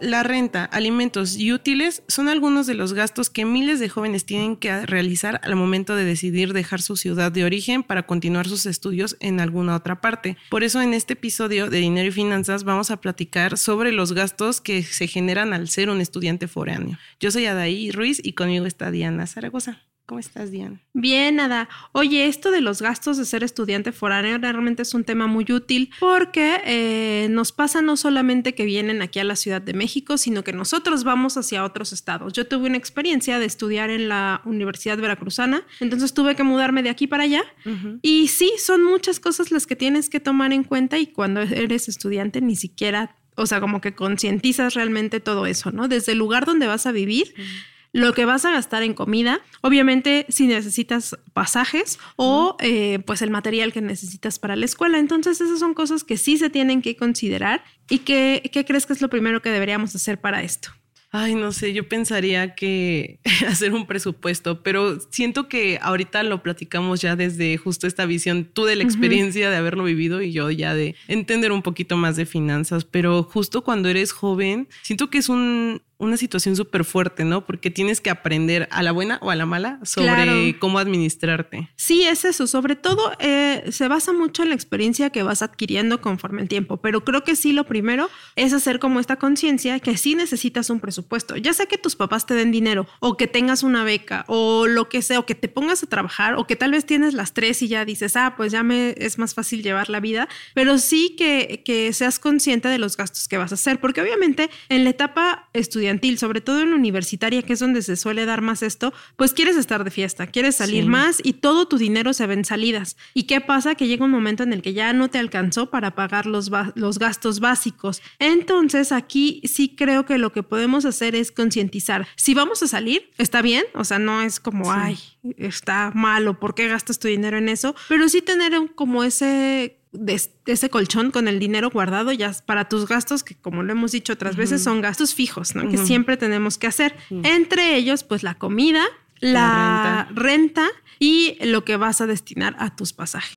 la renta, alimentos y útiles son algunos de los gastos que miles de jóvenes tienen que realizar al momento de decidir dejar su ciudad de origen para continuar sus estudios en alguna otra parte. Por eso en este episodio de Dinero y Finanzas vamos a platicar sobre los gastos que se generan al ser un estudiante foráneo. Yo soy Adaí Ruiz y conmigo está Diana Zaragoza. ¿Cómo estás, Diana? Bien, nada. Oye, esto de los gastos de ser estudiante foráneo realmente es un tema muy útil porque eh, nos pasa no solamente que vienen aquí a la Ciudad de México, sino que nosotros vamos hacia otros estados. Yo tuve una experiencia de estudiar en la Universidad Veracruzana, entonces tuve que mudarme de aquí para allá. Y sí, son muchas cosas las que tienes que tomar en cuenta y cuando eres estudiante ni siquiera o sea, como que concientizas realmente todo eso, ¿no? Desde el lugar donde vas a vivir lo que vas a gastar en comida, obviamente si necesitas pasajes o eh, pues el material que necesitas para la escuela. Entonces esas son cosas que sí se tienen que considerar y que, ¿qué crees que es lo primero que deberíamos hacer para esto? Ay, no sé, yo pensaría que hacer un presupuesto, pero siento que ahorita lo platicamos ya desde justo esta visión, tú de la experiencia de haberlo vivido y yo ya de entender un poquito más de finanzas, pero justo cuando eres joven, siento que es un, una situación súper fuerte, ¿no? Porque tienes que aprender a la buena o a la mala sobre cómo administrarte. Sí, es eso. Sobre todo eh, se basa mucho en la experiencia que vas adquiriendo conforme el tiempo. Pero creo que sí, lo primero es hacer como esta conciencia que sí necesitas un presupuesto. Ya sea que tus papás te den dinero o que tengas una beca o lo que sea, o que te pongas a trabajar o que tal vez tienes las tres y ya dices, ah, pues ya me es más fácil llevar la vida. Pero sí que, que seas consciente de los gastos que vas a hacer. Porque obviamente en la etapa estudiantil, sobre todo en la universitaria, que es donde se suele dar más esto, pues quieres estar de fiesta, quieres salir más y todo tu dinero se ve en salidas. ¿Y qué pasa? Que llega un momento en el que ya no te alcanzó para pagar los, los gastos básicos. Entonces aquí sí creo que lo que podemos hacer es concientizar. Si vamos a salir, está bien, o sea, no es como, ay, está malo, ¿por qué gastas tu dinero en eso? Pero sí tener como ese de, ese colchón con el dinero guardado ya para tus gastos, que como lo hemos dicho otras veces, son gastos fijos, ¿no? Que siempre tenemos que hacer. Entre ellos, pues la comida, la, renta. y lo que vas a destinar a tus pasajes.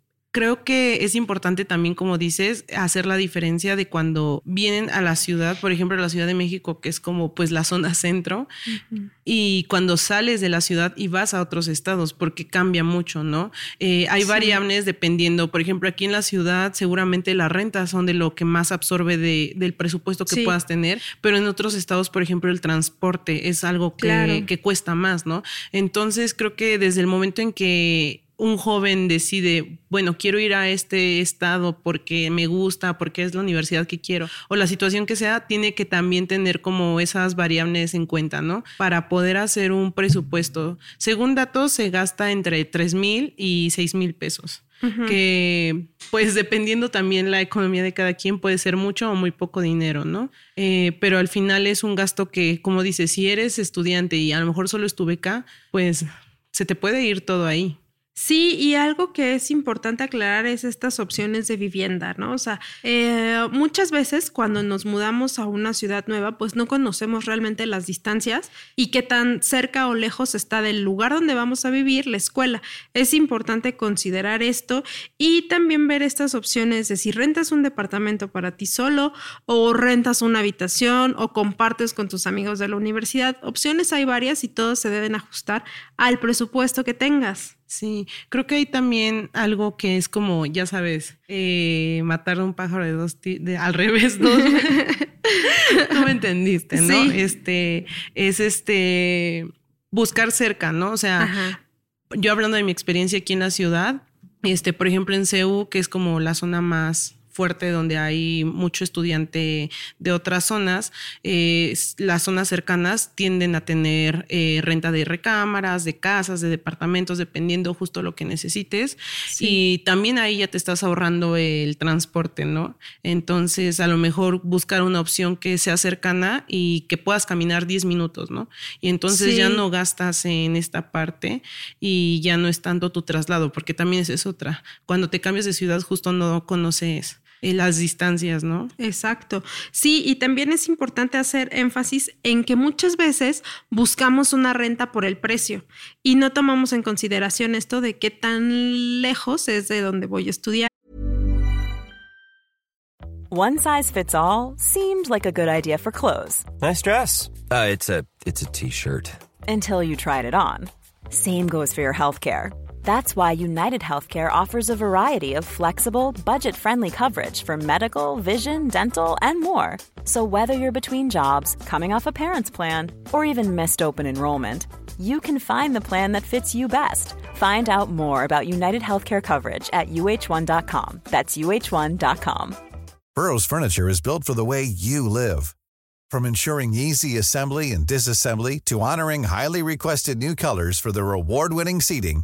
Creo que es importante también, como dices, hacer la diferencia de cuando vienen a la ciudad, por ejemplo, la Ciudad de México, que es como pues la zona centro, y cuando sales de la ciudad y vas a otros estados, porque cambia mucho, ¿no? Eh, hay variables dependiendo, por ejemplo, aquí en la ciudad seguramente las rentas son de lo que más absorbe del presupuesto que puedas tener, pero en otros estados, por ejemplo, el transporte es algo que, que cuesta más, ¿no? Entonces creo que desde el momento en que un joven decide, bueno, quiero ir a este estado porque me gusta, porque es la universidad que quiero, o la situación que sea, tiene que también tener como esas variables en cuenta, ¿no? Para poder hacer un presupuesto. Según datos, se gasta entre 3 mil y 6 mil pesos. que pues dependiendo también la economía de cada quien puede ser mucho o muy poco dinero, ¿no? Eh, pero al final es un gasto que, como dices, si eres estudiante y a lo mejor solo estuve acá, pues se te puede ir todo ahí. Sí, y algo que es importante aclarar es estas opciones de vivienda, ¿no? O sea, eh, muchas veces cuando nos mudamos a una ciudad nueva, pues no conocemos realmente las distancias y qué tan cerca o lejos está del lugar donde vamos a vivir la escuela. Es importante considerar esto y también ver estas opciones de si rentas un departamento para ti solo o rentas una habitación o compartes con tus amigos de la universidad. Opciones hay varias y todos se deben ajustar al presupuesto que tengas. Sí, creo que hay también algo que es como, ya sabes, eh, matar a un pájaro de dos, de, al revés, ¿no? Tú me entendiste, ¿no? Este, es este, buscar cerca, ¿no? O sea, yo hablando de mi experiencia aquí en la ciudad, este, por ejemplo, en CEU, que es como la zona más fuerte donde hay mucho estudiante de otras zonas, eh, las zonas cercanas tienden a tener eh, renta de recámaras, de casas, de departamentos, dependiendo justo lo que necesites. Y también ahí ya te estás ahorrando el transporte, ¿no? Entonces, a lo mejor buscar una opción que sea cercana y que puedas caminar 10 minutos, ¿no? Y entonces ya no gastas en esta parte y ya no es tanto tu traslado, porque también esa es otra. Cuando te cambias de ciudad, justo no conoces eh, las distancias, ¿no? Exacto. Sí, y también es importante hacer énfasis en que muchas veces buscamos una renta por el precio y no tomamos en consideración esto de qué tan lejos es de donde voy a estudiar. One size fits all seemed like a good idea for clothes. Nice dress. Uh, it's a it's a t-shirt. Until you tried it on. Same goes for your healthcare. That's why United Healthcare offers a variety of flexible, budget friendly coverage for medical, vision, dental, and more. So, whether you're between jobs, coming off a parent's plan, or even missed open enrollment, you can find the plan that fits you best. Find out more about United Healthcare coverage at uh1.com. That's uh1.com. Burrow's Furniture is built for the way you live. From ensuring easy assembly and disassembly to honoring highly requested new colors for their award winning seating,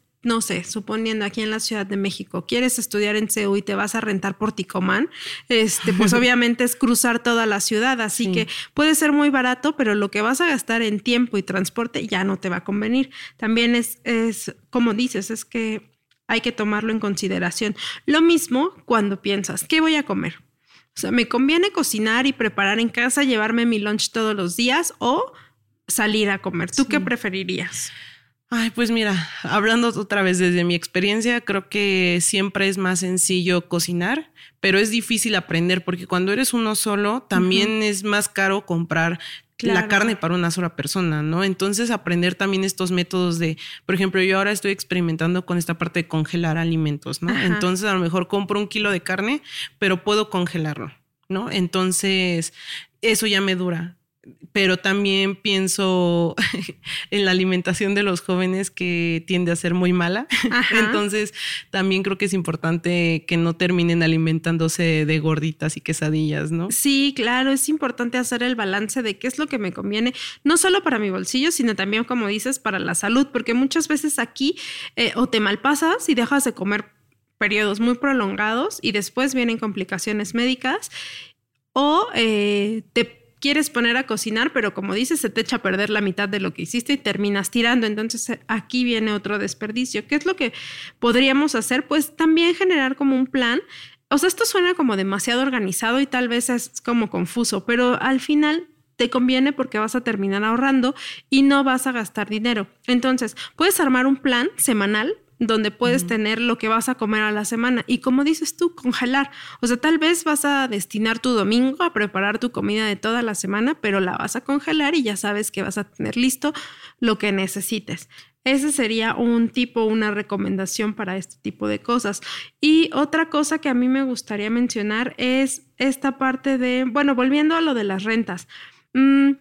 no sé, suponiendo aquí en la Ciudad de México, quieres estudiar en CEU y te vas a rentar por Ticomán, este, pues obviamente es cruzar toda la ciudad, así que puede ser muy barato, pero lo que vas a gastar en tiempo y transporte ya no te va a convenir. También es, es como dices, es que hay que tomarlo en consideración. Lo mismo cuando piensas, ¿qué voy a comer? O sea, ¿me conviene cocinar y preparar en casa, llevarme mi lunch todos los días o salir a comer? ¿Tú qué preferirías? Ay, pues mira, hablando otra vez desde mi experiencia, creo que siempre es más sencillo cocinar, pero es difícil aprender porque cuando eres uno solo, también es más caro comprar la carne para una sola persona, ¿no? Entonces aprender también estos métodos de, por ejemplo, yo ahora estoy experimentando con esta parte de congelar alimentos, ¿no? Entonces a lo mejor compro un kilo de carne, pero puedo congelarlo, ¿no? Entonces eso ya me dura pero también pienso en la alimentación de los jóvenes que tiende a ser muy mala. Entonces, también creo que es importante que no terminen alimentándose de gorditas y quesadillas, ¿no? Sí, claro, es importante hacer el balance de qué es lo que me conviene, no solo para mi bolsillo, sino también, como dices, para la salud, porque muchas veces aquí eh, o te malpasas y dejas de comer periodos muy prolongados y después vienen complicaciones médicas o eh, te quieres poner a cocinar, pero como dices, se te echa a perder la mitad de lo que hiciste y terminas tirando. Entonces eh, aquí viene otro desperdicio. ¿Qué es lo que podríamos hacer? Pues también generar como un plan. O sea, esto suena como demasiado organizado y tal vez es como confuso, pero al final te conviene porque vas a terminar ahorrando y no vas a gastar dinero. Entonces, puedes armar un plan semanal donde puedes tener lo que vas a comer a la semana. Y como dices tú, congelar. O sea, tal vez vas a destinar tu domingo a preparar tu comida de toda la semana, pero la vas a congelar y ya sabes que vas a tener listo lo que necesites. Ese sería un tipo, una recomendación para este tipo de cosas. Y otra cosa que a mí me gustaría mencionar es esta parte de, bueno, volviendo a lo de las rentas. Mm,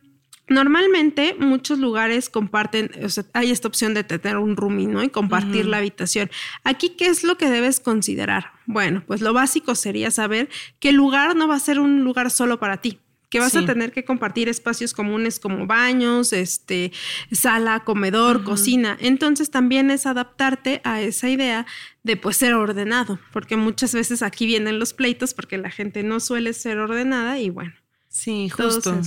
Normalmente muchos lugares comparten, o sea, hay esta opción de tener un roomie, ¿no? Y compartir la habitación. Aquí, ¿qué es lo que debes considerar? Bueno, pues lo básico sería saber que el lugar no va a ser un lugar solo para ti que vas a tener que compartir espacios comunes como baños, este, sala, comedor, cocina. Entonces también es adaptarte a esa idea de pues ser ordenado, porque muchas veces aquí vienen los pleitos porque la gente no suele ser ordenada y bueno, Sí, justo.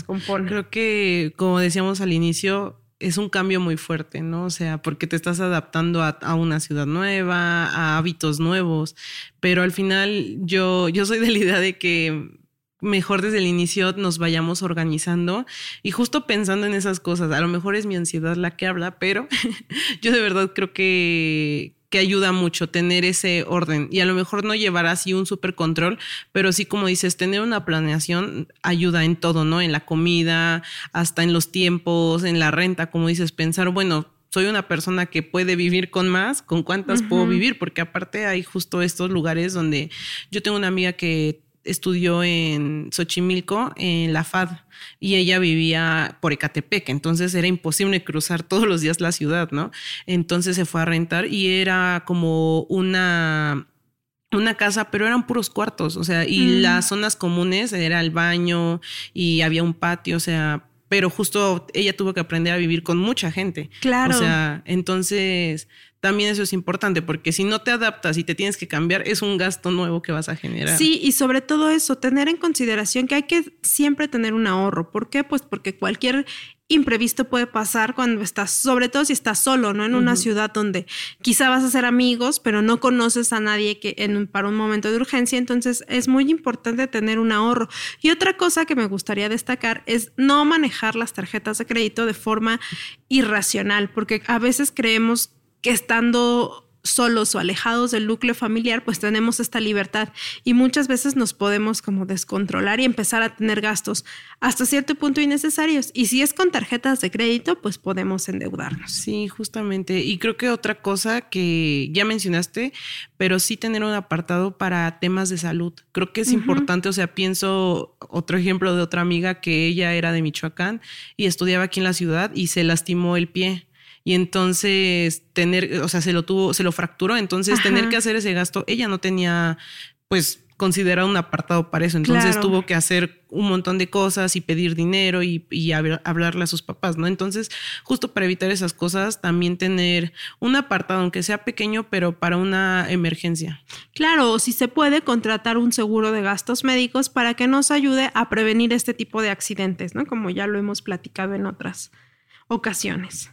Creo que, como decíamos al inicio, es un cambio muy fuerte, ¿no? O sea, porque te estás adaptando a, una ciudad nueva, a hábitos nuevos, pero al final yo, yo soy de la idea de que mejor desde el inicio nos vayamos organizando y justo pensando en esas cosas. A lo mejor es mi ansiedad la que habla, pero yo de verdad creo que que ayuda mucho tener ese orden y a lo mejor no llevar así un super control, pero sí como dices, tener una planeación ayuda en todo, ¿no? En la comida, hasta en los tiempos, en la renta, como dices, pensar, bueno, soy una persona que puede vivir con más, con cuántas puedo vivir, porque aparte hay justo estos lugares donde yo tengo una amiga que estudió en Xochimilco, en la FAD, y ella vivía por Ecatepec, entonces era imposible cruzar todos los días la ciudad, ¿no? Entonces se fue a rentar y era como una una casa, pero eran puros cuartos, o sea, y mm. las zonas comunes era el baño y había un patio, o sea, pero justo ella tuvo que aprender a vivir con mucha gente. Claro. O sea, entonces también eso es importante porque si no te adaptas y te tienes que cambiar, es un gasto nuevo que vas a generar. Sí, y sobre todo eso, tener en consideración que hay que siempre tener un ahorro. ¿Por qué? Pues porque cualquier imprevisto puede pasar cuando estás, sobre todo si estás solo, ¿no? En una ciudad donde quizá vas a ser amigos, pero no conoces a nadie que en, para un momento de urgencia. Entonces es muy importante tener un ahorro. Y otra cosa que me gustaría destacar es no manejar las tarjetas de crédito de forma irracional, porque a veces creemos que estando solos o alejados del núcleo familiar, pues tenemos esta libertad y muchas veces nos podemos como descontrolar y empezar a tener gastos hasta cierto punto innecesarios. Y si es con tarjetas de crédito, pues podemos endeudarnos. Sí, justamente. Y creo que otra cosa que ya mencionaste, pero sí tener un apartado para temas de salud. Creo que es importante, o sea, pienso otro ejemplo de otra amiga que ella era de Michoacán y estudiaba aquí en la ciudad y se lastimó el pie y entonces tener, o sea, se lo tuvo, se lo fracturó, entonces tener que hacer ese gasto, ella no tenía pues considerado un apartado para eso, entonces tuvo que hacer un montón de cosas y pedir dinero y, y, hablarle a sus papás, ¿no? Entonces, justo para evitar esas cosas, también tener un apartado, aunque sea pequeño, pero para una emergencia. Claro, o si se puede, contratar un seguro de gastos médicos para que nos ayude a prevenir este tipo de accidentes, ¿no? Como ya lo hemos platicado en otras ocasiones.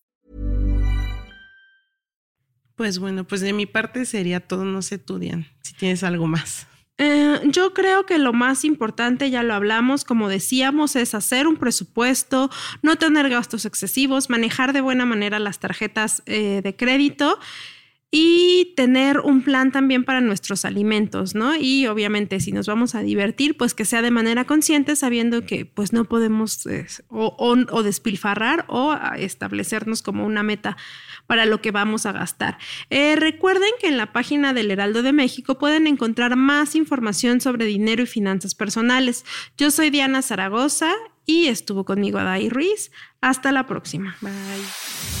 Pues bueno, pues de mi parte sería todo, no sé tú, Diane, si tienes algo más. Eh, yo creo que lo más importante, ya lo hablamos, como decíamos, es hacer un presupuesto, no tener gastos excesivos, manejar de buena manera las tarjetas eh, de crédito y tener un plan también para nuestros alimentos, ¿no? Y obviamente si nos vamos a divertir, pues que sea de manera consciente, sabiendo que pues no podemos o, despilfarrar o establecernos como una meta para lo que vamos a gastar. Eh, recuerden que en la página del Heraldo de México pueden encontrar más información sobre dinero y finanzas personales. Yo soy Diana Zaragoza y estuvo conmigo Adai Ruiz. Hasta la próxima. Bye.